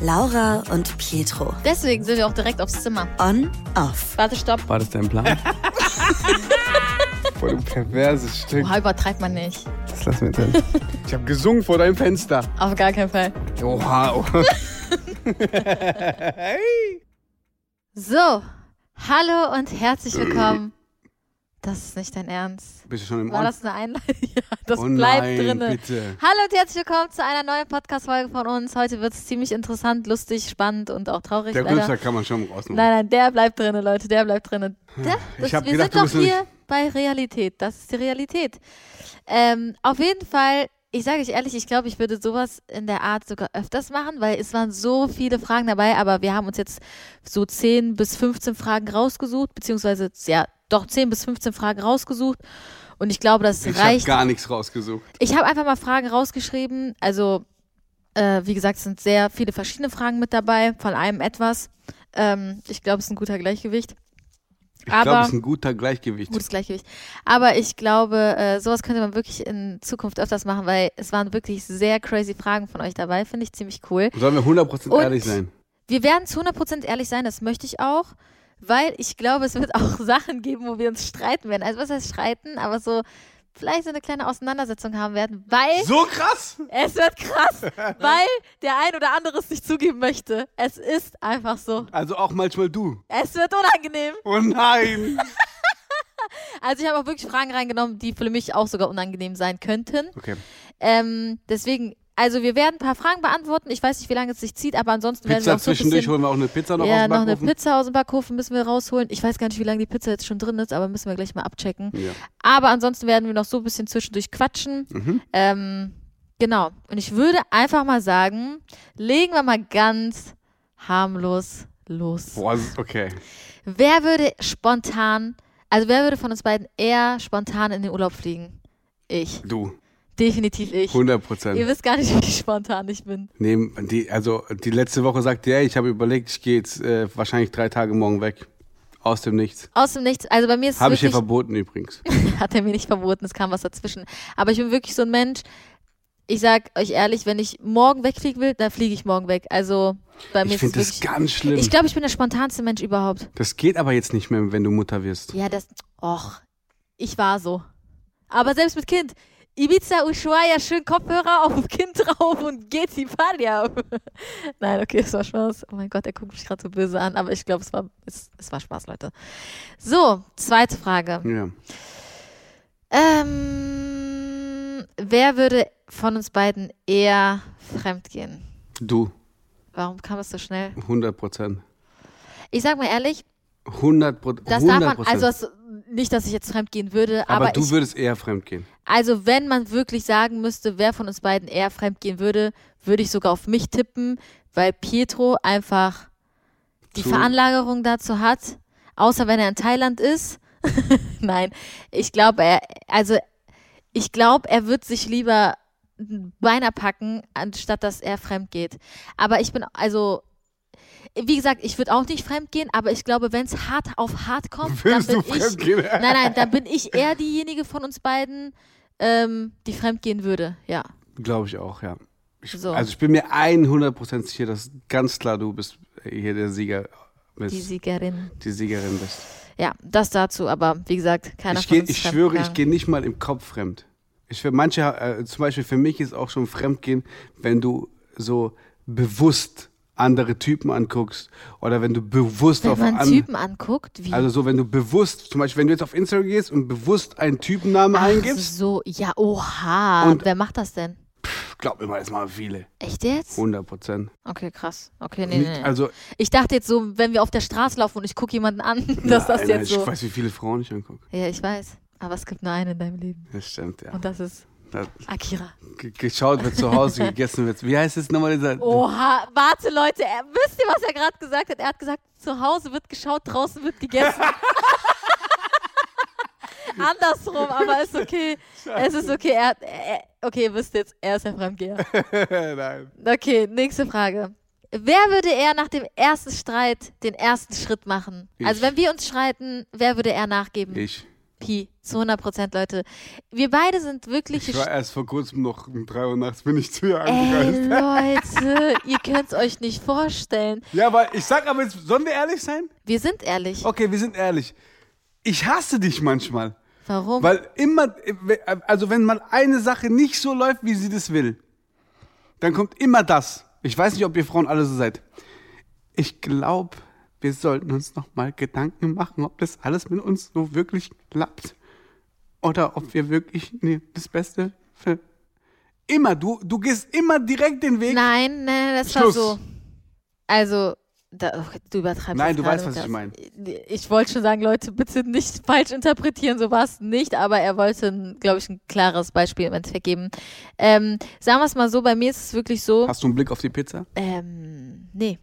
Laura und Pietro. Deswegen sind wir auch direkt aufs Zimmer. On, off. Warte, stopp. War das dein Plan? Voll ein perverses Stück. Oha, übertreibt man nicht. Was lassen wir denn? Ich habe gesungen vor deinem Fenster. Auf gar keinen Fall. Oha. oha. So, hallo und herzlich willkommen. Das ist nicht dein Ernst. Bist du schon im War Ort? das eine Einleitung? Ja, das oh bleibt bitte. Hallo und herzlich willkommen zu einer neuen Podcast-Folge von uns. Heute wird es ziemlich interessant, lustig, spannend und auch traurig. Der. Rülpser kann man schon rausnehmen. Nein, nein, der bleibt drinne, Leute, der bleibt das, hab wir gedacht, sind doch hier bei Realität. Das ist die Realität. Ähm, auf jeden Fall, ich sage euch ehrlich, ich glaube, ich würde sowas in der Art sogar öfters machen, weil es waren so viele Fragen dabei, aber wir haben uns jetzt so 10 bis 15 Fragen rausgesucht, beziehungsweise, ja, doch 10 bis 15 Fragen rausgesucht. Und ich glaube, das Ich habe reicht. gar nichts rausgesucht. Ich habe einfach mal Fragen rausgeschrieben. Also, äh, wie gesagt, es sind sehr viele verschiedene Fragen mit dabei, von allem etwas. Ähm, ich glaube, es ist ein guter Gleichgewicht. Ich Aber- glaube, es ist ein guter Gleichgewicht. Gutes Gleichgewicht. Aber ich glaube, äh, sowas könnte man wirklich in Zukunft öfters machen, weil es waren wirklich sehr crazy Fragen von euch dabei. Finde ich ziemlich cool. Sollen wir 100% Und- ehrlich sein? Wir werden zu 100% ehrlich sein, das möchte ich auch, weil ich glaube, es wird auch Sachen geben, wo wir uns streiten werden. Also, was heißt streiten? Aber so vielleicht so eine kleine Auseinandersetzung haben werden, weil. So krass! Es wird krass, weil der ein oder andere es nicht zugeben möchte. Es ist einfach so. Also auch manchmal du. Es wird unangenehm. Oh nein! Also ich habe auch wirklich Fragen reingenommen, die für mich auch sogar unangenehm sein könnten. Okay. Ähm, deswegen, also wir werden ein paar Fragen beantworten. Ich weiß nicht, wie lange es sich zieht, aber ansonsten werden wir Pizza auch so ein zwischendurch bisschen, holen wir auch eine Pizza noch ja, aus dem noch eine Backofen. Pizza aus dem Backofen müssen wir rausholen. Ich weiß gar nicht, wie lange die Pizza jetzt schon drin ist, aber müssen wir gleich mal abchecken. Ja. Aber ansonsten werden wir noch so ein bisschen zwischendurch quatschen. Mhm. Ähm, genau. Und ich würde einfach mal sagen, legen wir mal ganz harmlos los. Boah, okay. Wer würde spontan, also wer würde von uns beiden eher spontan in den Urlaub fliegen? Ich. Du. Definitiv ich. 100% Ihr Prozent. wisst gar nicht, wie spontan ich bin. Nee, die, also die letzte Woche sagte er, ich habe überlegt, ich gehe jetzt äh, wahrscheinlich drei Tage morgen weg. Aus dem Nichts. Aus dem Nichts. Also bei mir ist es Habe ich dir verboten übrigens. hat er mir nicht verboten, es kam was dazwischen. Aber ich bin wirklich so ein Mensch, ich sag euch ehrlich, wenn ich morgen wegfliegen will, dann fliege ich morgen weg. Also bei mir Ich ist es finde das ganz schlimm. Ich glaube, ich bin der spontanste Mensch überhaupt. das geht aber jetzt nicht mehr, wenn du Mutter wirst. Ja, das. Och, ich war so. Aber selbst mit Kind. Ibiza, Ushuaia, schön Kopfhörer auf Kind drauf und geht die Party ab. Nein, okay, es war Spaß. Oh mein Gott, er guckt mich gerade so böse an, aber ich glaube, es war, es, es war Spaß, Leute. So, zweite Frage. Ja. Ähm, wer würde von uns beiden eher fremdgehen? Du. Warum kam es so schnell? 100 Prozent. Ich sag mal ehrlich, 100 Prozent. das darf man, also das, nicht, dass ich jetzt fremdgehen würde, aber, aber, du ich, würdest eher fremd gehen. also wenn man wirklich sagen müsste, wer von uns beiden eher fremdgehen würde, würde ich sogar auf mich tippen, weil Pietro einfach die Zu- Veranlagerung dazu hat, außer wenn er in Thailand ist. Nein, ich glaube, er, also ich glaube, er wird sich lieber ein Beiner packen, anstatt dass er fremd geht. Aber ich bin, also, wie gesagt, ich würde auch nicht fremd gehen, aber ich glaube, wenn es hart auf hart kommt, dann Würdest bin du ich, fremd gehen? nein, nein, dann bin ich eher diejenige von uns beiden, ähm, die fremd gehen würde, ja. Glaube ich auch, ja. Ich, So. Also ich bin mir 100 Prozent sicher, dass ganz klar du bist hier der Sieger bist. Die Siegerin. die Siegerin bist. Ja, das dazu, aber wie gesagt, keiner ich von geh, uns ich schwöre, ich gehe nicht mal im Kopf fremd. Ich für manche, äh, zum Beispiel für mich ist auch schon Fremdgehen, wenn du so bewusst andere Typen anguckst oder wenn du bewusst Wenn auf man an, Typen anguckt, wie also so wenn du bewusst, zum Beispiel wenn du jetzt auf Instagram gehst und bewusst einen Typennamen Ach eingibst, so, ja, oha. Und- Wer macht das denn? glaub mir mal, es machen viele, Echt jetzt? 100 Prozent. Okay, krass. Okay, nee, nee, nee. Also Ich dachte jetzt so, wenn wir auf der Straße laufen und ich gucke jemanden an, dass das nein, jetzt ich so. weiß, wie viele Frauen ich angucke. Ja, ich weiß. Aber es gibt nur einen in deinem Leben. Das stimmt, ja. Und das ist Akira. ge- geschaut wird zu Hause, gegessen wird. Wie heißt es nochmal dieser? Oha, warte Leute, er, wisst ihr, was er gerade gesagt hat? Er hat gesagt, zu Hause wird geschaut, draußen wird gegessen. Andersrum, aber ist okay. Es ist okay. Er, er, okay, ihr wisst jetzt, er ist der Fremdgeher. Nein. Okay, nächste Frage. Wer würde eher nach dem ersten Streit den ersten Schritt machen? Ich. Also wenn wir uns streiten, wer würde eher nachgeben? Ich. Pi, zu 100 Prozent, Leute. Wir beide sind wirklich. Ich war erst vor kurzem noch um 3 Uhr nachts, bin ich zu ihr Ey, angereist. Leute, ihr könnt es euch nicht vorstellen. Ja, aber ich sag aber jetzt, sollen wir ehrlich sein? Wir sind ehrlich. Okay, wir sind ehrlich. Ich hasse dich manchmal. Warum? Weil immer, also wenn mal eine Sache nicht so läuft, wie sie das will, dann kommt immer das. Ich weiß nicht, ob ihr Frauen alle so seid. Ich glaube, wir sollten uns noch mal Gedanken machen, ob das alles mit uns so wirklich klappt. Oder ob wir wirklich nee, das Beste für. Immer, du, du gehst immer direkt den Weg. Nein, nein, das Schluss. war so. Also, da, du übertreibst Nein, du weißt, was ich das. meine. Ich wollte schon sagen, Leute, bitte nicht falsch interpretieren, so war es nicht, aber er wollte, glaube ich, ein klares Beispiel im Endeffekt geben. Ähm, sagen wir es mal so, bei mir ist es wirklich so, Hast du einen Blick auf die Pizza? ähm, nee.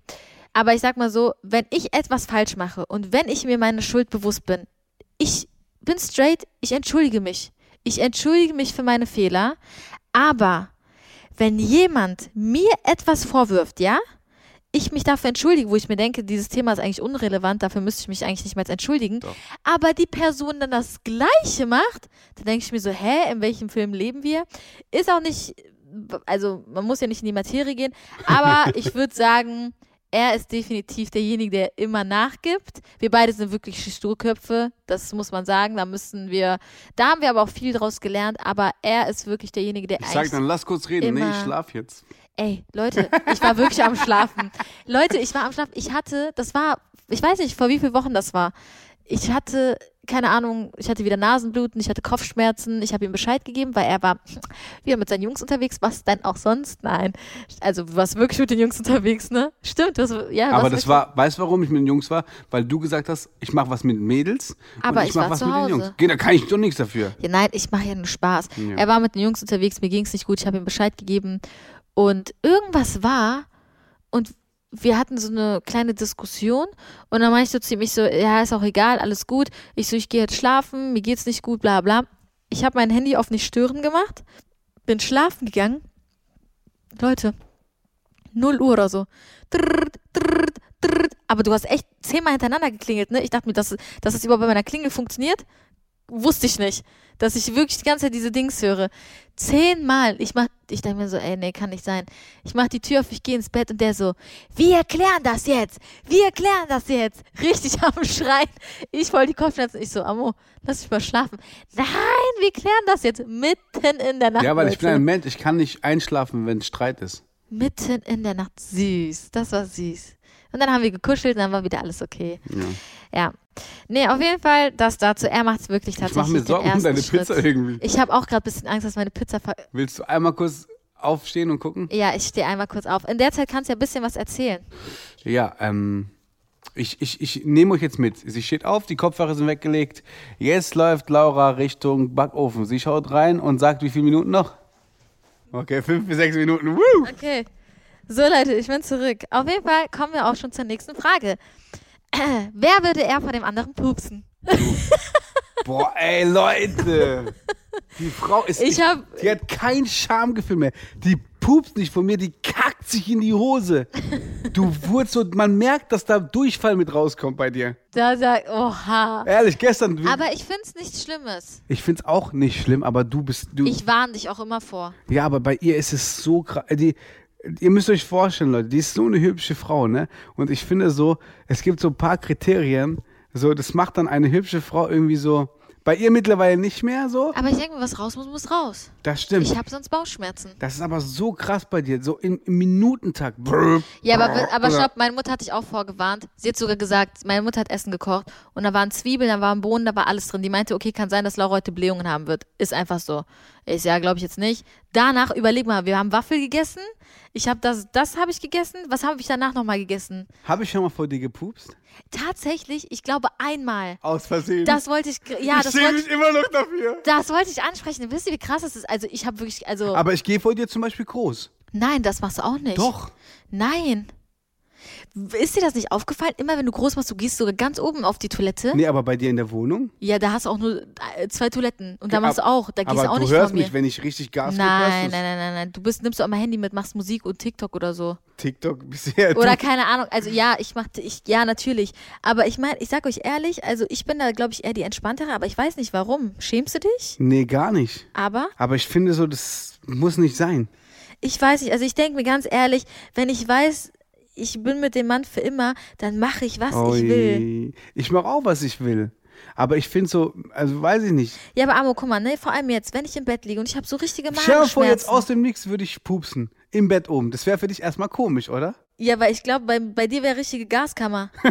Aber ich sag mal so, wenn ich etwas falsch mache und wenn ich mir meine Schuld bewusst bin, ich bin straight, ich entschuldige mich. Ich entschuldige mich für meine Fehler, aber wenn jemand mir etwas vorwirft, ja, ich mich dafür entschuldige, wo ich mir denke, dieses Thema ist eigentlich unrelevant, dafür müsste ich mich eigentlich nicht mehr entschuldigen, Doch. aber die Person dann das Gleiche macht, dann denke ich mir so, hä, in welchem Film leben wir? Ist auch nicht, also man muss ja nicht in die Materie gehen, aber ich würde sagen, er ist definitiv derjenige, der immer nachgibt. Wir beide sind wirklich Sturköpfe, das muss man sagen. Da müssen wir, da haben wir aber auch viel draus gelernt, aber er ist wirklich derjenige, der Ich sag dann, lass kurz reden. Nee, ich schlaf jetzt. Ey, Leute, ich war wirklich am Schlafen. Leute, ich war am Schlafen. Ich hatte, das war, ich weiß nicht, vor wie vielen Wochen das war. Ich hatte, keine Ahnung, ich hatte wieder Nasenbluten, ich hatte Kopfschmerzen. Ich habe ihm Bescheid gegeben, weil er war wieder mit seinen Jungs unterwegs. Was denn auch sonst? Nein. Also, du warst wirklich mit den Jungs unterwegs, ne? Stimmt, das, ja. Aber das wirklich- war, weißt du, warum ich mit den Jungs war? Weil du gesagt hast, ich mache was mit Mädels Aber und ich, ich mach war was mit den. Jungs. Geh, da kann ich doch nichts dafür. Ja, nein, ich mache ja nur Spaß. Ja. Er war mit den Jungs unterwegs, mir ging es nicht gut, ich habe ihm Bescheid gegeben. Und irgendwas war und wir hatten so eine kleine Diskussion und dann meinte ich so zu ihm, ich so, ja, ist auch egal, alles gut. Ich so, ich gehe jetzt schlafen, mir geht's nicht gut, bla bla. Ich habe mein Handy auf nicht stören gemacht, bin schlafen gegangen. Leute, 0 Uhr oder so. Drrrt, drrrt, drrrt. Aber du hast echt zehnmal hintereinander geklingelt, ne? Ich dachte mir, dass, dass das überhaupt bei meiner Klingel funktioniert. Wusste ich nicht. Dass ich wirklich die ganze Zeit diese Dings höre. Zehnmal. Ich mach, ich dachte mir so, ey, nee, kann nicht sein. Ich mach die Tür auf, ich gehe ins Bett und der so, wir erklären das jetzt. Wir erklären das jetzt. Richtig am Schreien. Ich voll die Kopfschmerzen. Ich so, Amo, lass mich mal schlafen. Nein, wir klären das jetzt. Mitten in der Nacht. Ja, weil ich bin ein Mensch, ich kann nicht einschlafen, wenn Streit ist. Mitten in der Nacht. Süß. Das war süß. Und dann haben wir gekuschelt und dann war wieder alles okay. Ja. Ja. Nee, auf jeden Fall das dazu. Er macht es wirklich Ich tatsächlich. mache mir Sorgen um deine Schritt. Pizza irgendwie. Ich habe auch gerade ein bisschen Angst, dass meine Pizza. Ver Willst du einmal kurz aufstehen und gucken? ja, ich stehe einmal kurz auf. In der Zeit kannst du ja ein bisschen was erzählen. Ja, ähm, ich, ich, ich nehme euch jetzt mit. Sie steht auf, die Kopfhörer sind weggelegt. Jetzt läuft Laura Richtung Backofen. Sie schaut rein und sagt, wie viele Minuten noch? Okay, fünf bis sechs Minuten. Woo! Okay. So, Leute, ich bin zurück. Auf jeden Fall kommen wir auch schon zur nächsten Frage. Wer würde eher vor dem anderen pupsen? Boah, ey, Leute. Die Frau ist. Ich hab- Die hat kein Schamgefühl mehr. Die pupst nicht von mir, die kackt sich in die Hose. Du wurdest so, man merkt, dass da Durchfall mit rauskommt bei dir. Da sagt, oha. Ehrlich, gestern. Aber ich finde es nichts Schlimmes. ich find's auch nicht schlimm, aber du bist. Du, Ich warne dich auch immer vor. Ja, aber bei ihr ist es so krass. Die, ihr müsst euch vorstellen, Leute, die ist so eine hübsche Frau, ne? Und ich finde so, es gibt so ein paar Kriterien, so, das macht dann eine hübsche Frau irgendwie so. Bei ihr mittlerweile nicht mehr so. Aber ich denke, was raus muss, muss raus. Das stimmt. Ich habe sonst Bauchschmerzen. Das ist aber so krass bei dir, so im, im Minutentakt. Ja, aber, aber stopp, meine Mutter hat dich auch vorgewarnt. Sie hat sogar gesagt, meine Mutter hat Essen gekocht und da waren Zwiebeln, da waren Bohnen, da war alles drin. Die meinte, okay, kann sein, dass Laura heute Blähungen haben wird. Ist einfach so. Ich so, ja, glaube ich jetzt nicht. Danach, überleg mal, wir haben Waffel gegessen. Ich habe das, das habe ich gegessen. Was habe ich danach nochmal gegessen? Habe ich schon mal vor dir gepupst? Tatsächlich, ich glaube einmal. Aus Versehen. Das wollte ich, ja, ich das wollte mich immer noch dafür. das wollte ich ansprechen. Wisst ihr, wie krass das ist? Also ich habe wirklich, also, Aber ich gehe vor dir zum Beispiel groß. nein, das machst du auch nicht. Doch. Nein. Ist dir das nicht aufgefallen? Immer wenn du groß machst, du gehst sogar ganz oben auf die Toilette. Nee, aber bei dir in der Wohnung? Ja, da hast du auch nur äh, zwei Toiletten. Und da machst du auch. Da gehst aber du auch du nicht hörst vor mir. mich, wenn ich richtig Gas gebe, nein, hörst nein, nein, nein, nein. Du bist, nimmst du auch mal Handy mit, machst Musik und TikTok oder so. TikTok bisher. Oder keine Ahnung. Also ja, ich mach, ich, ja, natürlich. Aber ich meine, ich sag euch ehrlich, also ich bin da, glaube ich, eher die entspanntere, aber ich weiß nicht warum. Schämst du dich? Nee, gar nicht. Aber Aber ich finde so, das muss nicht sein. ich weiß nicht. Also ich denke mir ganz ehrlich, wenn ich weiß, ich bin mit dem Mann für immer, dann mache ich, was ich will. Ich mache auch, was ich will. Aber ich finde so, also weiß ich nicht. Ja, aber Amo, guck mal, ne, vor allem jetzt, wenn ich im Bett liege und ich habe so richtige Stell dir vor, Magenschmerzen. jetzt aus dem Nix würde ich pupsen. Im Bett oben. Das wäre für dich erstmal komisch, oder? Ja, weil ich glaube, bei, bei dir wäre richtige Gaskammer.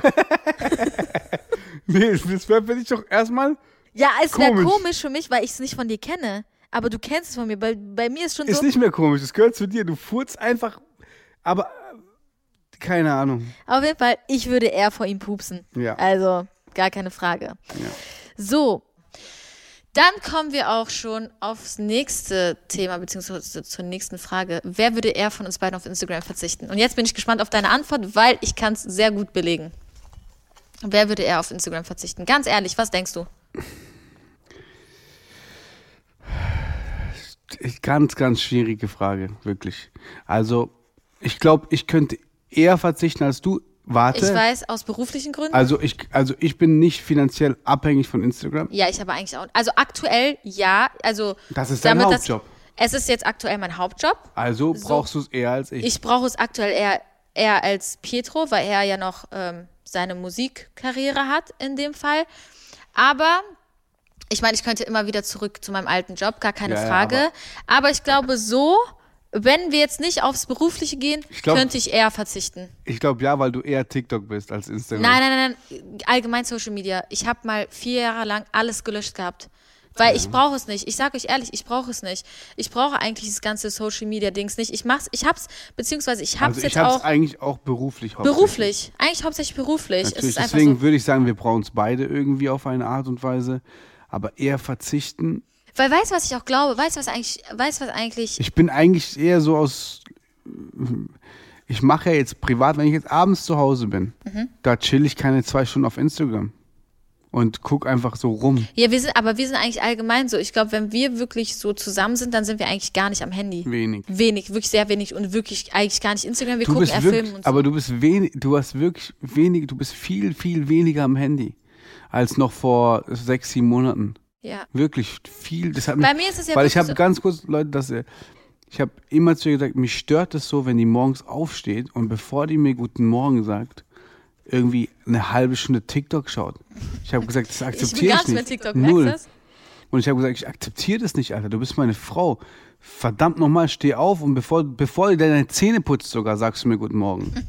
Nee, das wäre für dich doch erstmal. Ja, es wäre Komisch. komisch für mich, weil ich es nicht von dir kenne. Aber du kennst es von mir. Bei, bei mir ist schon Ist so. nicht mehr komisch. Das gehört zu dir. Du furzt einfach. Aber. Keine Ahnung. Auf jeden Fall, ich würde eher vor ihm pupsen. Ja. Also, gar keine Frage. Ja. So. Dann kommen wir auch schon aufs nächste Thema, beziehungsweise zur nächsten Frage. Wer würde eher von uns beiden auf Instagram verzichten? Und jetzt bin ich gespannt auf deine Antwort, weil ich kann es sehr gut belegen. Wer würde eher auf Instagram verzichten? Ganz ehrlich, was denkst du? Ganz, ganz schwierige Frage. Wirklich. Also, ich glaube, ich könnte eher verzichten als du. Warte. Ich weiß, aus beruflichen Gründen. Also ich, also ich bin nicht finanziell abhängig von Instagram. Ja, ich aber eigentlich auch. Also aktuell ja. Also Das ist dein damit Hauptjob. Das, es ist jetzt aktuell mein Hauptjob. Also So. brauchst du es eher als ich. Ich brauche es aktuell eher, eher als Pietro, weil er ja noch ähm, seine Musikkarriere hat in dem Fall. Aber ich meine, ich könnte immer wieder zurück zu meinem alten Job, gar keine Ja, ja, Frage. aber- aber, ich glaube, so, wenn wir jetzt nicht aufs Berufliche gehen, Ich glaub- könnte ich eher verzichten. Ich glaube ja, weil du eher TikTok bist als Instagram. Nein, nein, nein, nein, allgemein Social Media. Ich habe mal vier Jahre lang alles gelöscht gehabt. Weil ich brauche es nicht. Ich sage euch ehrlich, ich brauche es nicht. Ich brauche eigentlich dieses ganze Social Media Dings nicht. Ich mach's, ich hab's, beziehungsweise ich hab's Also ich jetzt habe es auch eigentlich auch beruflich beruflich. Eigentlich hauptsächlich beruflich. Natürlich, deswegen so. würde ich sagen, wir brauchen es beide irgendwie auf eine Art und Weise. Aber eher verzichten. Weil weißt du, was ich auch glaube? Weißt du, was eigentlich, weißt du, was eigentlich, Ich bin eigentlich eher so aus. Ich mache ja jetzt privat, wenn ich jetzt abends zu Hause bin, Mhm. da chill ich keine zwei Stunden auf Instagram. Und guck einfach so rum. ja, wir sind, aber wir sind eigentlich allgemein so. Ich glaube, wenn wir wirklich so zusammen sind, dann sind wir eigentlich gar nicht am Handy. Wenig. Wenig, wirklich sehr wenig und wirklich eigentlich gar nicht Instagram. Wir Du gucken eher wirklich, Filme und so. aber du bist wenig, du hast wirklich wenig, du bist viel, viel weniger am Handy als noch vor sechs, sieben Monaten. Ja. Wirklich viel. Das hat mich, Bei mir ist es ja weil ich habe so- ganz kurz, Leute, dass ihr, ich habe immer zu ihr gesagt, mich stört es so, wenn die morgens aufsteht und bevor die mir guten Morgen sagt, irgendwie eine halbe Stunde TikTok schaut. Ich habe gesagt, das Ich akzeptiere gar ich, nicht mehr. TikTok, Null. das? Und ich habe gesagt, ich akzeptiere das nicht, Alter. Du bist meine Frau. Verdammt nochmal, steh auf und bevor, bevor du deine Zähne putzt sogar, sagst du mir guten Morgen.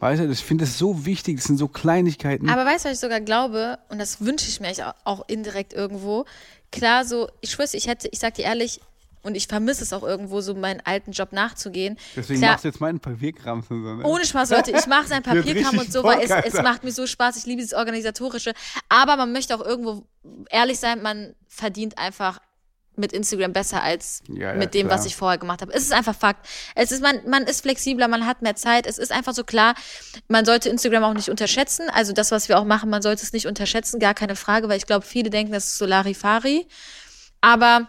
weißt du, ich finde das so wichtig, das sind so Kleinigkeiten. Aber weißt du, was ich sogar glaube, und das wünsche ich mir eigentlich auch, indirekt irgendwo, klar, so, ich schwör's, ich hätte, ich sag dir ehrlich, und ich vermisse es auch irgendwo, so meinen alten Job nachzugehen. Deswegen klar, machst du jetzt meinen Papierkram. So, ne? ohne Spaß, Leute, ich mache sein Wird Papierkram und so, weil es, es macht mir so Spaß, ich liebe dieses Organisatorische. Aber man möchte auch irgendwo ehrlich sein, man verdient einfach mit Instagram besser als Ja, ja, mit dem, klar. was ich vorher gemacht habe. Es ist einfach Fakt. Es ist, man, man ist flexibler, man hat mehr Zeit. Es ist einfach so klar, man sollte Instagram auch nicht unterschätzen. Also das, was wir auch machen, man sollte es nicht unterschätzen, gar keine Frage, weil ich glaube, viele denken, das ist so Larifari. Aber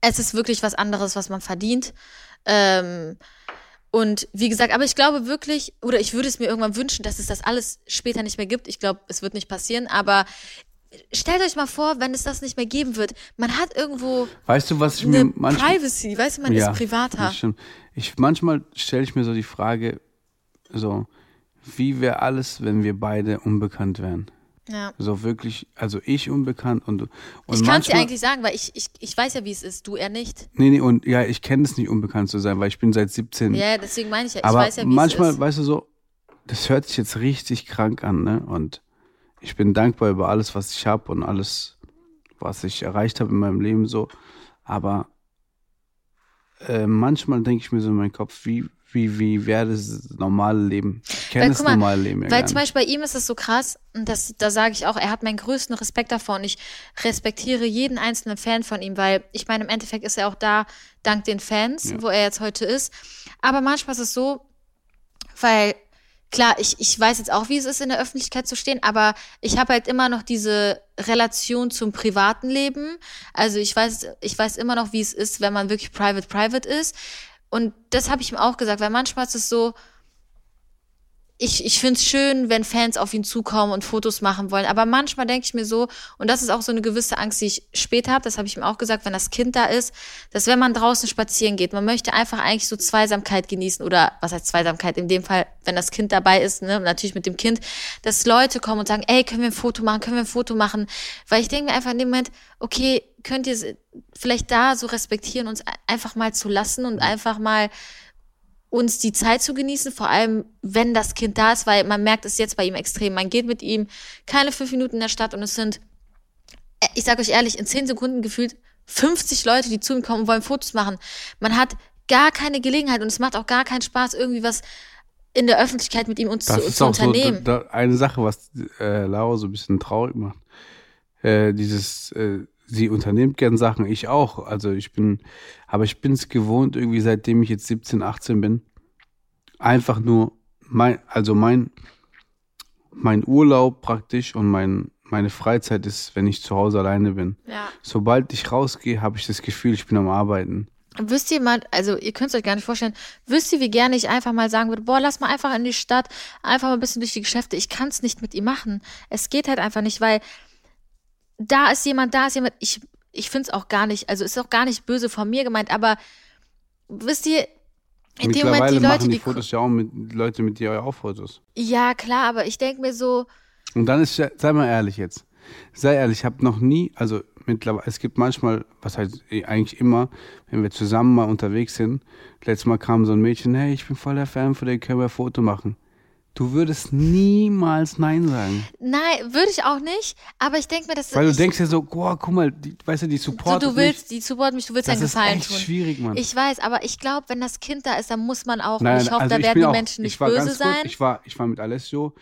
es ist wirklich was anderes, was man verdient. Ähm, und wie gesagt, aber ich glaube wirklich, oder ich würde es mir irgendwann wünschen, dass es das alles später nicht mehr gibt. Ich glaube, es wird nicht passieren, aber stellt euch mal vor, wenn es das nicht mehr geben wird. Man hat irgendwo Weißt du, was ich eine mir manchmal. Privacy, weißt du, man Ja, ist privater. Ich, manchmal stelle ich mir so die Frage, so, wie wäre alles, wenn wir beide unbekannt wären? Ja. So wirklich, also ich unbekannt und, und Ich kann es dir manchmal- eigentlich sagen, weil ich, ich, ich weiß ja, wie es ist, du eher nicht. Nee, nee, und ja, ich kenne es nicht, unbekannt zu sein, weil ich bin seit 17. Ja, deswegen meine ich ja, ich aber weiß ja, wie manchmal, es ist. weißt du so, das hört sich jetzt richtig krank an, ne? Und ich bin dankbar über alles, was ich habe und alles, was ich erreicht habe in meinem Leben so. Aber äh, manchmal denke ich mir so in meinem Kopf, wie, wie, wie wäre das normale Leben? Ich kenne das mal, normale Leben ja Weil zum. Beispiel bei ihm ist es so krass, und das, da sage ich auch, er hat meinen größten Respekt davor und ich respektiere jeden einzelnen Fan von ihm, weil ich meine, im Endeffekt ist er auch da dank den Fans, Ja. wo er jetzt heute ist. Aber manchmal ist es so, weil klar, ich, ich weiß jetzt auch, wie es ist, in der Öffentlichkeit zu stehen, aber ich habe halt immer noch diese Relation zum privaten Leben. Also ich weiß, ich weiß immer noch, wie es ist, wenn man wirklich private, private ist. Und das habe ich ihm auch gesagt, weil manchmal ist es so, ich, ich finde es schön, wenn Fans auf ihn zukommen und Fotos machen wollen. Aber manchmal denke ich mir so, und das ist auch so eine gewisse Angst, die ich später habe, das habe ich ihm auch gesagt, wenn das Kind da ist, dass wenn man draußen spazieren geht, man möchte einfach eigentlich so Zweisamkeit genießen oder was heißt Zweisamkeit? In dem Fall, wenn das Kind dabei ist, ne, natürlich mit dem Kind, dass Leute kommen und sagen, ey, können wir ein Foto machen, können wir ein Foto machen? Weil ich denke mir einfach in dem Moment, okay, könnt ihr vielleicht da so respektieren, uns einfach mal zu lassen und einfach mal uns die Zeit zu genießen, vor allem wenn das Kind da ist, weil man merkt es jetzt bei ihm extrem. Man geht mit ihm keine fünf Minuten in der Stadt und es sind, äh, ich sage euch ehrlich, in zehn Sekunden gefühlt 50 Leute, die zu ihm kommen und wollen Fotos machen. Man hat gar keine Gelegenheit und es macht auch gar keinen Spaß, irgendwie was in der Öffentlichkeit mit ihm uns Das zu, ist zu auch unternehmen. so da, da, eine Sache, was äh, Laura so ein bisschen traurig macht. Äh, dieses, äh, sie unternimmt gern Sachen, ich auch. Also ich bin, aber ich bin es gewohnt, irgendwie seitdem ich jetzt 17, 18 bin, einfach nur mein, also mein, mein Urlaub praktisch und mein, meine Freizeit ist, wenn ich zu Hause alleine bin. ja. Sobald ich rausgehe, habe ich das Gefühl, ich bin am Arbeiten. Wisst ihr mal, also ihr könnt es euch gar nicht vorstellen, wisst ihr, wie gerne ich einfach mal sagen würde, boah, lass mal einfach in die Stadt, einfach mal ein bisschen durch die Geschäfte. Ich kann es nicht mit ihm machen. Es geht halt einfach nicht, weil da ist jemand, da ist jemand. Ich, ich finde es auch gar nicht, also ist auch gar nicht böse von mir gemeint, aber wisst ihr, in dem Moment die Leute, machen die die. Fotos ja auch mit Leute mit dir auch Fotos. Ja, klar, aber ich denke mir so, Und dann ist, sei mal ehrlich jetzt. Sei ehrlich, ich habe noch nie, also mittlerweile, es gibt manchmal, was heißt eh, eigentlich immer, wenn wir zusammen mal unterwegs sind. Letztes Mal kam so ein Mädchen, hey, ich bin voll der Fan von dir, können wir ein Foto machen? Du würdest niemals Nein sagen. nein, würde ich auch nicht, aber ich denke mir, dass Weil du denkst ja so, boah, guck mal, die, weißt du, die so, supportet du willst, die support mich, du willst mich. einen Das ist Gefallen echt tun. schwierig, Mann. Ich weiß, aber ich glaube, wenn das Kind da ist, dann muss man auch. Nein, ich hoffe, also da ich werden die auch- Menschen nicht böse sein. Kurz, ich, war, ich war mit Alessio,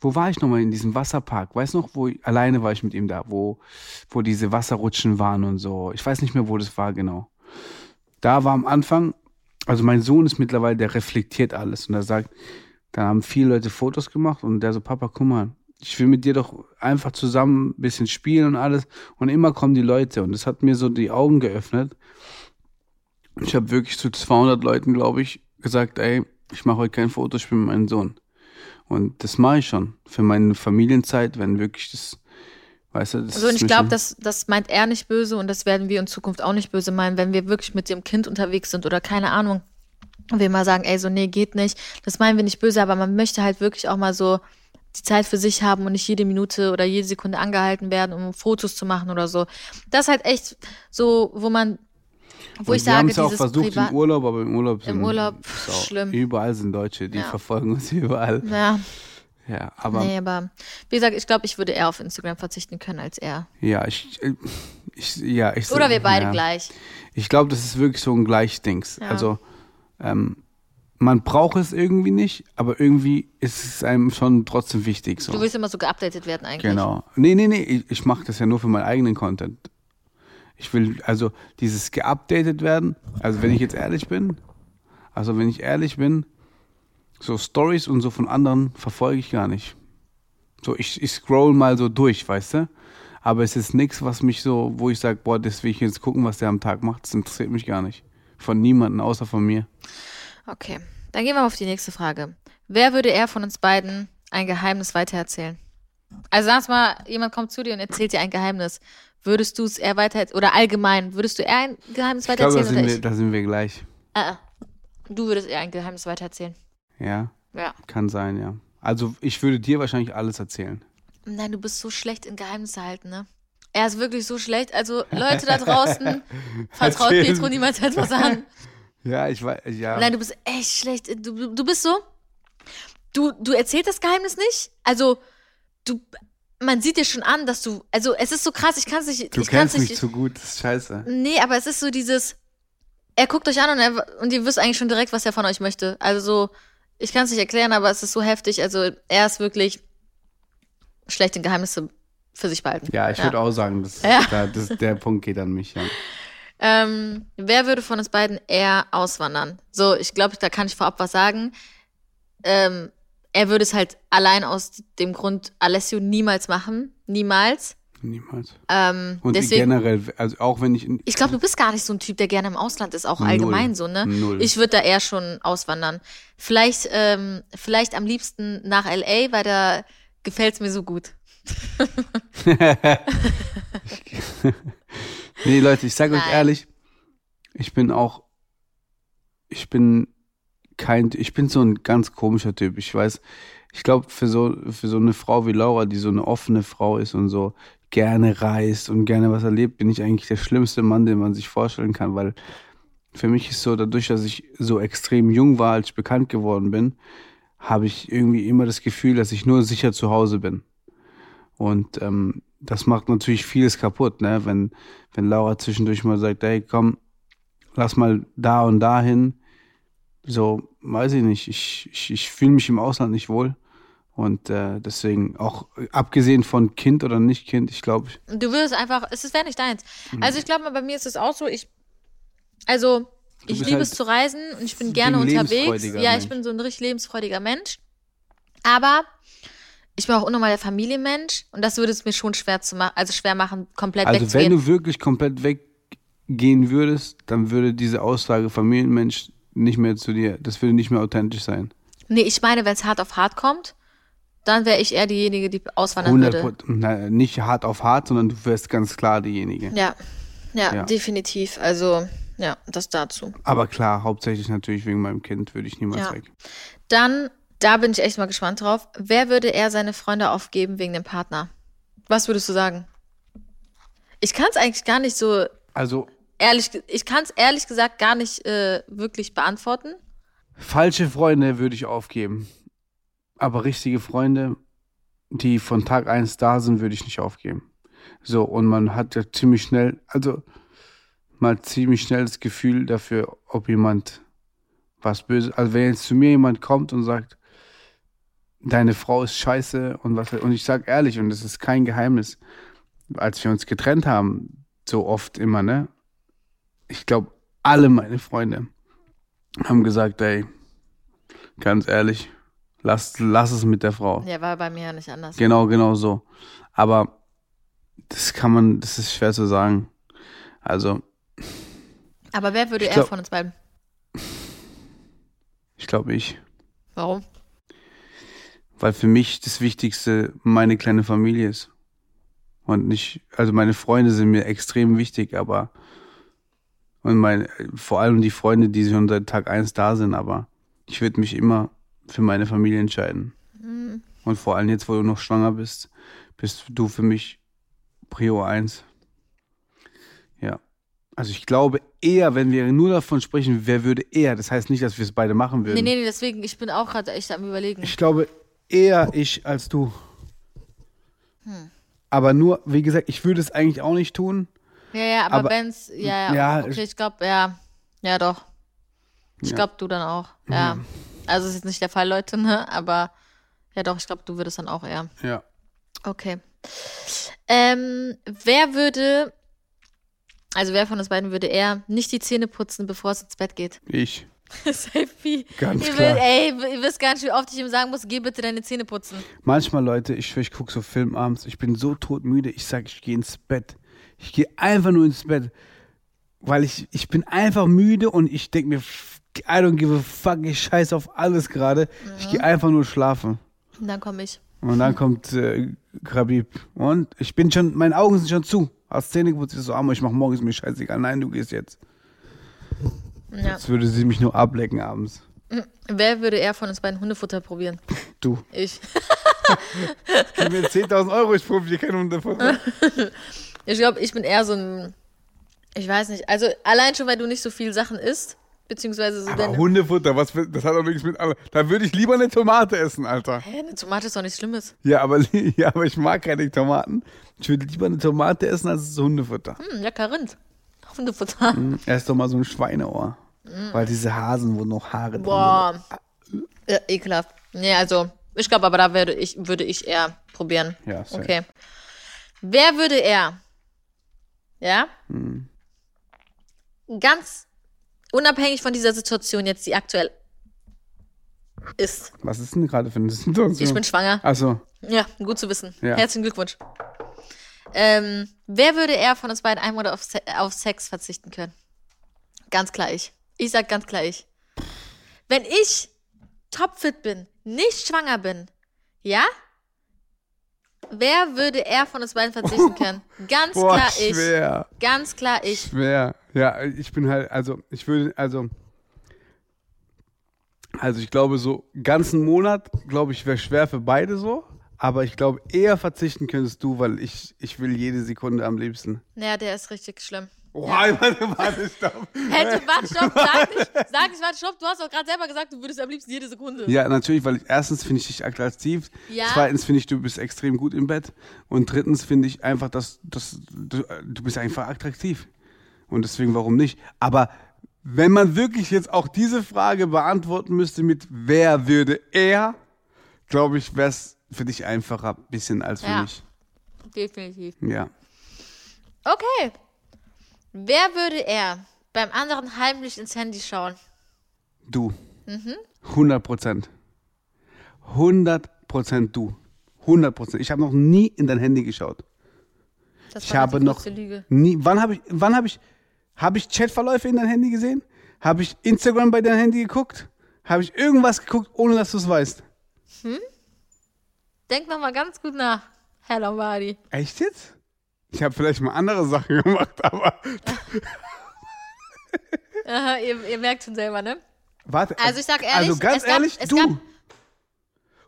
wo war ich nochmal in diesem Wasserpark? Weißt du noch, wo ich, alleine war ich mit ihm da, wo, wo diese Wasserrutschen waren und so. Ich weiß nicht mehr, wo das war genau. Da war am Anfang, also mein Sohn ist mittlerweile, der reflektiert alles und er sagt, da haben viele Leute Fotos gemacht und der so, Papa, guck mal, ich will mit dir doch einfach zusammen ein bisschen spielen und alles. Und immer kommen die Leute und das hat mir so die Augen geöffnet. Ich habe wirklich zu 200 Leuten, glaube ich, gesagt, ey, ich mache heute kein Fotospiel mit meinem Sohn. Und das mache ich schon für meine Familienzeit, wenn wirklich das, weißt du, das So, und ich glaube, das, das meint er nicht böse und das werden wir in Zukunft auch nicht böse meinen, wenn wir wirklich mit dem Kind unterwegs sind oder keine Ahnung. Und wir mal sagen, ey, so, nee, geht nicht. Das meinen wir nicht böse, aber man möchte halt wirklich auch mal so die Zeit für sich haben und nicht jede Minute oder jede Sekunde angehalten werden, um Fotos zu machen oder so. Das ist halt echt so, wo man, wo Und ich wir haben sage, es auch dieses versucht Privat. im Urlaub, aber im Urlaub sind Im Urlaub, ist schlimm. Überall sind Deutsche, die Ja. verfolgen uns überall. Ja, Ja, aber nee, aber wie gesagt, ich glaube, ich würde eher auf Instagram verzichten können als er. ja, ich, ich, ja, ich Oder wir beide ja. gleich. Ich glaube, das ist wirklich so ein Gleichdings. Ja. Also ähm, man braucht es irgendwie nicht, aber irgendwie ist es einem schon trotzdem wichtig. So. Du willst immer so geupdatet werden eigentlich. Genau. Nee, nee, nee, ich, ich mache das ja nur für meinen eigenen Content. Ich will, also dieses geupdatet werden, also wenn ich jetzt ehrlich bin, also wenn ich ehrlich bin, so Stories und so von anderen verfolge ich gar nicht. So, ich, ich scroll mal so durch, weißt du? Aber es ist nichts, was mich so, wo ich sage, boah, das will ich jetzt gucken, was der am Tag macht. Das interessiert mich gar nicht. Von niemandem außer von mir. Okay, dann gehen wir auf die nächste Frage. Wer würde eher von uns beiden ein Geheimnis weitererzählen? Also sag's mal, jemand kommt zu dir und erzählt dir ein Geheimnis. Würdest du es eher weiter oder allgemein, würdest du eher ein Geheimnis Ich glaube, da weitererzählen sind, oder wir, da sind wir gleich. Ah, ah. du würdest eher ein Geheimnis weitererzählen. Ja, Ja. kann sein, ja. Also ich würde dir wahrscheinlich alles erzählen. Nein, du bist so schlecht in Geheimnisse halten, ne? Er ist wirklich so schlecht. Also Leute da draußen, vertraut. Pietro niemals etwas an. Ja, ich weiß, ja. Nein, du bist echt schlecht. Du, du, bist so. Du, du erzählst das Geheimnis nicht. Also, du. Man sieht dir schon an, dass du. Also, es ist so krass, ich kann es nicht. du ich kennst mich nicht. zu gut, das ist scheiße. nee, aber es ist so dieses. Er guckt euch an und, er, und ihr wisst eigentlich schon direkt, was er von euch möchte. Also, so. Ich kann es nicht erklären, aber es ist so heftig. Also, er ist wirklich schlecht in Geheimnisse für sich behalten. Ja, ich würde auch sagen, das, Ja. da, das, der Punkt geht an mich, ja. Ähm, wer würde von uns beiden eher auswandern? So, ich glaube, da kann ich vorab was sagen. Ähm, er würde es halt allein aus dem Grund Alessio niemals machen. Niemals. Niemals. Ähm, Und deswegen, generell, also auch wenn ich in, ich glaube, du bist gar nicht so ein Typ, der gerne im Ausland ist, auch Null. allgemein so, ne? Null. Ich würde da eher schon auswandern. Vielleicht, ähm, vielleicht am liebsten nach LA, weil da gefällt's mir so gut. Nee, Leute, ich sage euch ehrlich, ich bin auch, ich bin kein, ich bin so ein ganz komischer Typ. Ich weiß, ich glaube, für so, für so eine Frau wie Laura, die so eine offene Frau ist und so gerne reist und gerne was erlebt, bin ich eigentlich der schlimmste Mann, den man sich vorstellen kann, weil für mich ist so, dadurch, dass ich so extrem jung war, als ich bekannt geworden bin, habe ich irgendwie immer das Gefühl, dass ich nur sicher zu Hause bin. Und ähm, das macht natürlich vieles kaputt, ne? Wenn, wenn Laura zwischendurch mal sagt, hey, komm, lass mal da und da hin. So, weiß ich nicht. Ich, ich, ich fühle mich im Ausland nicht wohl. Und äh, deswegen, auch abgesehen von Kind oder nicht Kind, ich glaube, Du würdest einfach, es wäre nicht deins. Mhm. Also ich glaube mal, bei mir ist es auch so, ich, also ich liebe halt es zu reisen und ich bin gerne unterwegs. Ja, Mensch. ich bin so ein richtig lebensfreudiger Mensch. Aber ich bin auch unnormal der Familienmensch und das würde es mir schon schwer zu machen, also schwer machen, komplett also wenn wegzugehen. du wirklich komplett weggehen würdest, dann würde diese Aussage Familienmensch nicht mehr zu dir, das würde nicht mehr authentisch sein. nee, ich meine, wenn es hart auf hart kommt, dann wäre ich eher diejenige, die auswandern 100 würde. Na, nicht hart auf hart, sondern du wärst ganz klar diejenige. Ja. ja, Ja. definitiv. Also, ja, das dazu. Aber klar, hauptsächlich natürlich wegen meinem Kind würde ich niemals Ja. weg. Dann, da bin ich echt mal gespannt drauf. Wer würde eher seine Freunde aufgeben wegen dem Partner? Was würdest du sagen? Ich kann es eigentlich gar nicht so Also ehrlich, ich kann es ehrlich gesagt gar nicht äh, wirklich beantworten. falsche Freunde würde ich aufgeben. Aber richtige Freunde, die von Tag eins da sind, würde ich nicht aufgeben. So, und man hat ja ziemlich schnell, also mal ziemlich schnell das Gefühl dafür, ob jemand was Böses, also wenn jetzt zu mir jemand kommt und sagt, deine Frau ist scheiße und was, und ich sag ehrlich, und das ist kein Geheimnis, als wir uns getrennt haben, so oft immer, ne? Ich glaube, alle meine Freunde haben gesagt, ey, ganz ehrlich, lass, lass es mit der Frau. Ja, war bei mir ja nicht anders. Genau, genau so. Aber das kann man, das ist schwer zu sagen. Also, Aber wer würde glaub- von uns beiden? ich glaube ich. Warum? Weil für mich das Wichtigste meine kleine Familie ist. Und nicht, also meine Freunde sind mir extrem wichtig, aber und meine, vor allem die Freunde, die schon seit Tag eins da sind, aber ich würde mich immer für meine Familie entscheiden. Und vor allem jetzt, wo du noch schwanger bist, bist du für mich Prio 1. Ja. Also ich glaube eher, wenn wir nur davon sprechen, wer würde eher, das heißt nicht, dass wir es beide machen würden. Nee, nee, nee, deswegen, ich bin auch gerade echt am überlegen. Ich glaube eher ich als du. Hm. Aber nur, wie gesagt, ich würde es eigentlich auch nicht tun. Ja, ja, aber, Aber- wenn's, ja, ja, Ja, okay, ich glaube, ja, ja doch. Ich Ja. glaube, du dann auch, ja. Also ist jetzt nicht der Fall, Leute, ne, aber ja doch, ich glaube, du würdest dann auch eher. Ja. Okay. Ähm, wer würde, also wer von uns beiden würde eher nicht die Zähne putzen, bevor es ins Bett geht? Ich. Selfie. Ganz ihr klar. Will, ey, ihr wisst gar nicht, wie oft ich ihm sagen muss, geh bitte deine Zähne putzen. Manchmal, Leute, ich ich gucke so Film abends, ich bin so todmüde, ich sage, ich gehe ins Bett. Ich gehe einfach nur ins Bett. Weil ich, ich bin einfach müde und ich denke mir, I don't give a fuck, ich scheiße auf alles gerade. Ich gehe einfach nur schlafen. Und dann komme ich. Und dann kommt äh, Khabib. Und ich bin schon, meine Augen sind schon zu. Hast Zähne geputzt, ich so, Arme, ich mach morgens mir scheißegal. Nein, du gehst jetzt. Ja. Jetzt würde sie mich nur ablecken abends. Wer würde eher von uns beiden Hundefutter probieren? Du. Ich. Gib mir 10.000 Euro, ich probiere kein Hundefutter. Ich glaube, ich bin eher so ein, ich weiß nicht, also allein schon, weil du nicht so viel Sachen isst, beziehungsweise so Aber Hundefutter, was für, das hat doch nichts mit. Da würde ich lieber eine Tomate essen, Alter. Hä, eine Tomate ist doch nichts Schlimmes. Ja, aber, ja, aber ich mag keine Tomaten. Ich würde lieber eine Tomate essen als Hundefutter. Hm, lecker Rind. Hundefutter. Erst doch mal so ein Schweineohr. Weil diese Hasen, wo noch Haare drin Mm. Boah. Ja, ekelhaft. Nee, also, ich glaube aber, da würde ich, würde ich eher probieren. sind. Ja, safe. Okay. Wer würde er? Ja? Hm. Ganz unabhängig von dieser Situation jetzt, die aktuell ist. Was ist denn gerade für eine Situation? Ich bin schwanger. Achso, Ja, gut zu wissen. Ja. Herzlichen Glückwunsch. Ähm, wer würde eher von uns beiden einmal auf, Se auf Sex verzichten können? Ganz klar ich. Ich sag ganz klar ich. Wenn ich topfit bin, nicht schwanger bin, ja? Wer würde eher von uns beiden verzichten können? Ganz boah, klar ich. schwer. Ganz klar ich. Schwer. Ja, ich bin halt, also ich würde, also, also ich glaube, so ganzen Monat, glaube ich, wäre schwer für beide so. Aber ich glaube, eher verzichten könntest du, weil ich, ich will jede Sekunde am liebsten. Naja, der ist richtig schlimm. Oh, warte, warte, stopp. Hätte, warte, stopp, sag nicht, sag nicht, warte, stopp, du hast doch gerade selber gesagt, du würdest am liebsten jede Sekunde. Ja, natürlich, weil ich, erstens finde ich dich attraktiv. Ja. Zweitens finde ich, du bist extrem gut im Bett. Und drittens finde ich einfach, dass, dass du, du bist einfach attraktiv. Und deswegen, warum nicht? Aber wenn man wirklich jetzt auch diese Frage beantworten müsste mit wer würde er, glaube ich, wäre es für dich einfacher ein bisschen als für Ja. mich. Definitiv. Ja. Okay. Wer würde er beim anderen heimlich ins Handy schauen? Du. Mhm. 100 Prozent. 100 Prozent du. 100 Prozent. Ich habe noch nie in dein Handy geschaut. Das Ich habe noch Lüge. nie. Wann habe ich, wann habe ich, habe ich Chatverläufe in dein Handy gesehen? Habe ich Instagram bei deinem Handy geguckt? Habe ich irgendwas geguckt, ohne dass du es weißt? Denk noch mal ganz gut nach, Herr Lombardi. Echt jetzt? Ich habe vielleicht mal andere Sachen gemacht, aber Aha, ihr, ihr merkt schon selber, ne? warte. Also ich sag ehrlich, also ganz gab- ehrlich, es du. gab-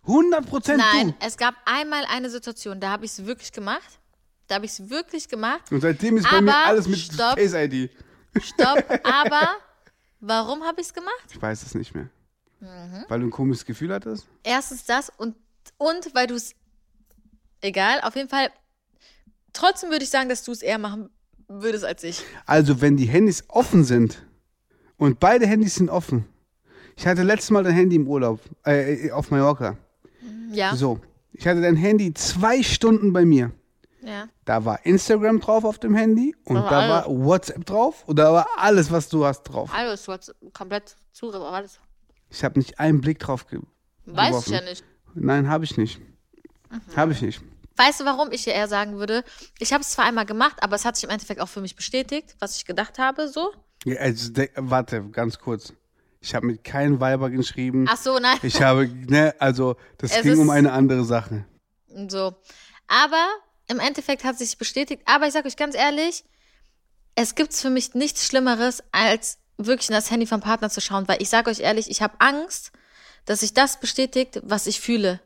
100 Prozent Nein, du. es gab einmal eine Situation, da habe ich es wirklich gemacht. Da habe ich es wirklich gemacht. Und seitdem ist bei mir Aber alles mit stopp. Face ID. Stopp, aber warum habe ich es gemacht? Ich weiß es nicht mehr. Mhm. Weil du ein komisches Gefühl hattest? Erstens das und, und weil du es, egal, auf jeden Fall, trotzdem würde ich sagen, dass du es eher machen würdest als ich. Also, wenn die Handys offen sind und beide Handys sind offen. Ich hatte letztes Mal dein Handy im Urlaub, äh, auf Mallorca. Ja, So, ich hatte dein Handy zwei Stunden bei mir. ja. Da war Instagram drauf auf dem Handy und Da war da alles. war WhatsApp drauf und da war alles, was du hast, drauf. Alles, du hast komplett Zugriff auf alles. Ich habe nicht einen Blick drauf ge Weiß geworfen. ich ja nicht. Nein, habe ich nicht. Mhm. Habe ich nicht. Weißt du, warum ich dir eher sagen würde? Ich habe es zwar einmal gemacht, aber es hat sich im Endeffekt auch für mich bestätigt, was ich gedacht habe, so. Ja, Also, warte, ganz kurz. Ich habe mit keinem Weiber geschrieben. Ach so, nein. Ich habe, ne, also, das Es ging um eine andere Sache. So. Aber im Endeffekt hat sich bestätigt. Aber ich sag euch ganz ehrlich, es gibt für mich nichts Schlimmeres, als wirklich in das Handy vom Partner zu schauen, weil ich sage euch ehrlich, ich habe Angst, dass sich das bestätigt, was ich fühle.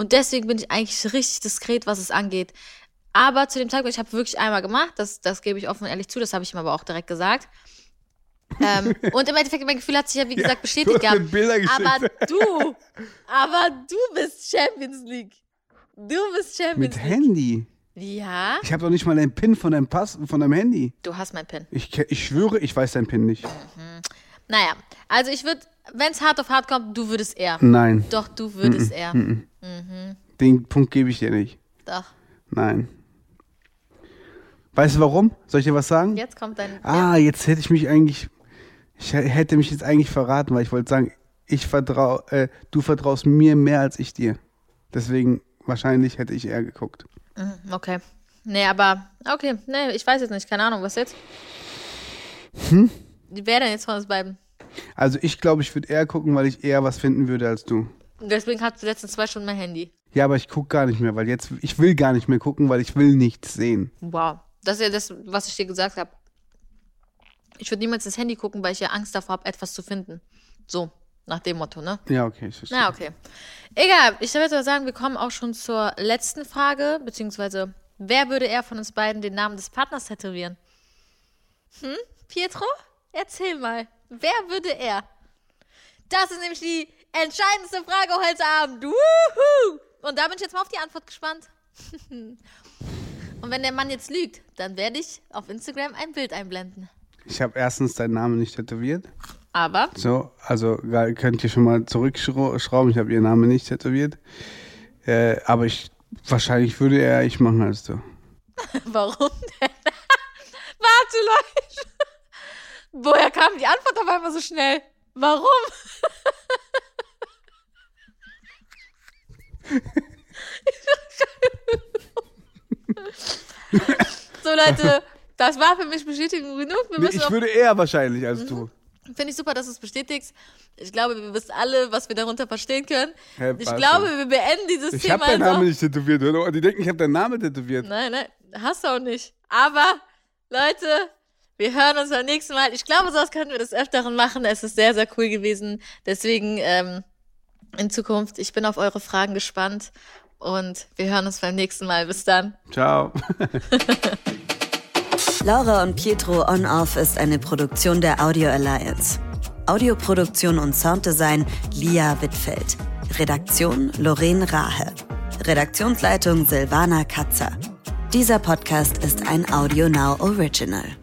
Und deswegen bin ich eigentlich richtig diskret, was es angeht. Aber zu dem Zeitpunkt, ich habe wirklich einmal gemacht, das, das gebe ich offen und ehrlich zu, das habe ich ihm aber auch direkt gesagt. ähm, und im Endeffekt, mein Gefühl hat sich ja, wie gesagt, bestätigt hast mir gehabt. Aber du, aber du bist Champions League. Du bist Champions Mit League. Handy. Ja, Ich habe doch nicht mal den PIN von deinem Pass, von deinem Handy. du hast mein Pin. Ich, ich schwöre, ich weiß deinen PIN nicht. Naja, also ich würde, wenn es hart auf hart kommt, du würdest eher. Nein, Doch, du würdest eher. den Punkt gebe ich dir nicht. Doch. Nein. Weißt du warum? Soll ich dir was sagen? Jetzt kommt dein. Ah, jetzt hätte ich mich eigentlich, ich hätte mich jetzt eigentlich verraten, weil ich wollte sagen, ich vertrau, äh, du vertraust mir mehr als ich dir. Deswegen wahrscheinlich hätte ich eher geguckt. Ja, okay. Nee, aber, okay, nee, ich weiß jetzt nicht, keine Ahnung, was jetzt? Hm? Wer denn jetzt von uns beiden? Also ich glaube, ich würde eher gucken, weil ich eher was finden würde als du. Deswegen hast du die letzten zwei Stunden mein Handy. Ja, aber ich gucke gar nicht mehr, weil jetzt, ich will gar nicht mehr gucken, weil ich will nichts sehen. Wow. Das ist ja das, was ich dir gesagt habe. Ich würde niemals ins Handy gucken, weil ich ja Angst davor habe, etwas zu finden. So, nach dem Motto, ne? Ja, okay, ich verstehe. Na, okay. Egal, ich würde sagen, wir kommen auch schon zur letzten Frage, beziehungsweise, wer würde er von uns beiden den Namen des Partners tätowieren? Hm? Pietro? Erzähl mal. Wer würde er? Das ist nämlich die entscheidendste Frage heute Abend. Wuhu! Und da bin ich jetzt mal auf die Antwort gespannt. Und wenn der Mann jetzt lügt, dann werde ich auf Instagram ein Bild einblenden. Ich habe erstens deinen Namen nicht tätowiert. Aber, So, also könnt ihr schon mal zurückschrauben. Ich habe ihren Namen nicht tätowiert. Äh, aber ich wahrscheinlich würde eher ich machen als du. warum denn? Warte, Leute. Woher kam die Antwort auf einmal so schnell? Warum? so, Leute, das war für mich Bestätigung genug. Nee, ich würde eher wahrscheinlich als du. Finde ich super, dass du es bestätigst. Ich glaube, wir wissen alle, was wir darunter verstehen können. Hä, ich glaube, wir beenden dieses Ich Thema habe deinen. Namen nicht tätowiert, oder? Die denken, ich habe deinen Namen tätowiert. Nein, nein, hast du auch nicht. Aber, Leute, wir hören uns beim nächsten Mal. Ich glaube, sowas können wir des Öfteren machen. Es ist sehr, sehr cool gewesen. Deswegen ähm, in Zukunft, ich bin auf eure Fragen gespannt. Und wir hören uns beim nächsten Mal. Bis dann. Ciao. Laura und Pietro On Off ist eine Produktion der Audio Alliance. Audioproduktion und Sounddesign Lia Wittfeld. Redaktion Lorraine Rahe. Redaktionsleitung Silvana Katzer. Dieser Podcast ist ein Audio Now Original.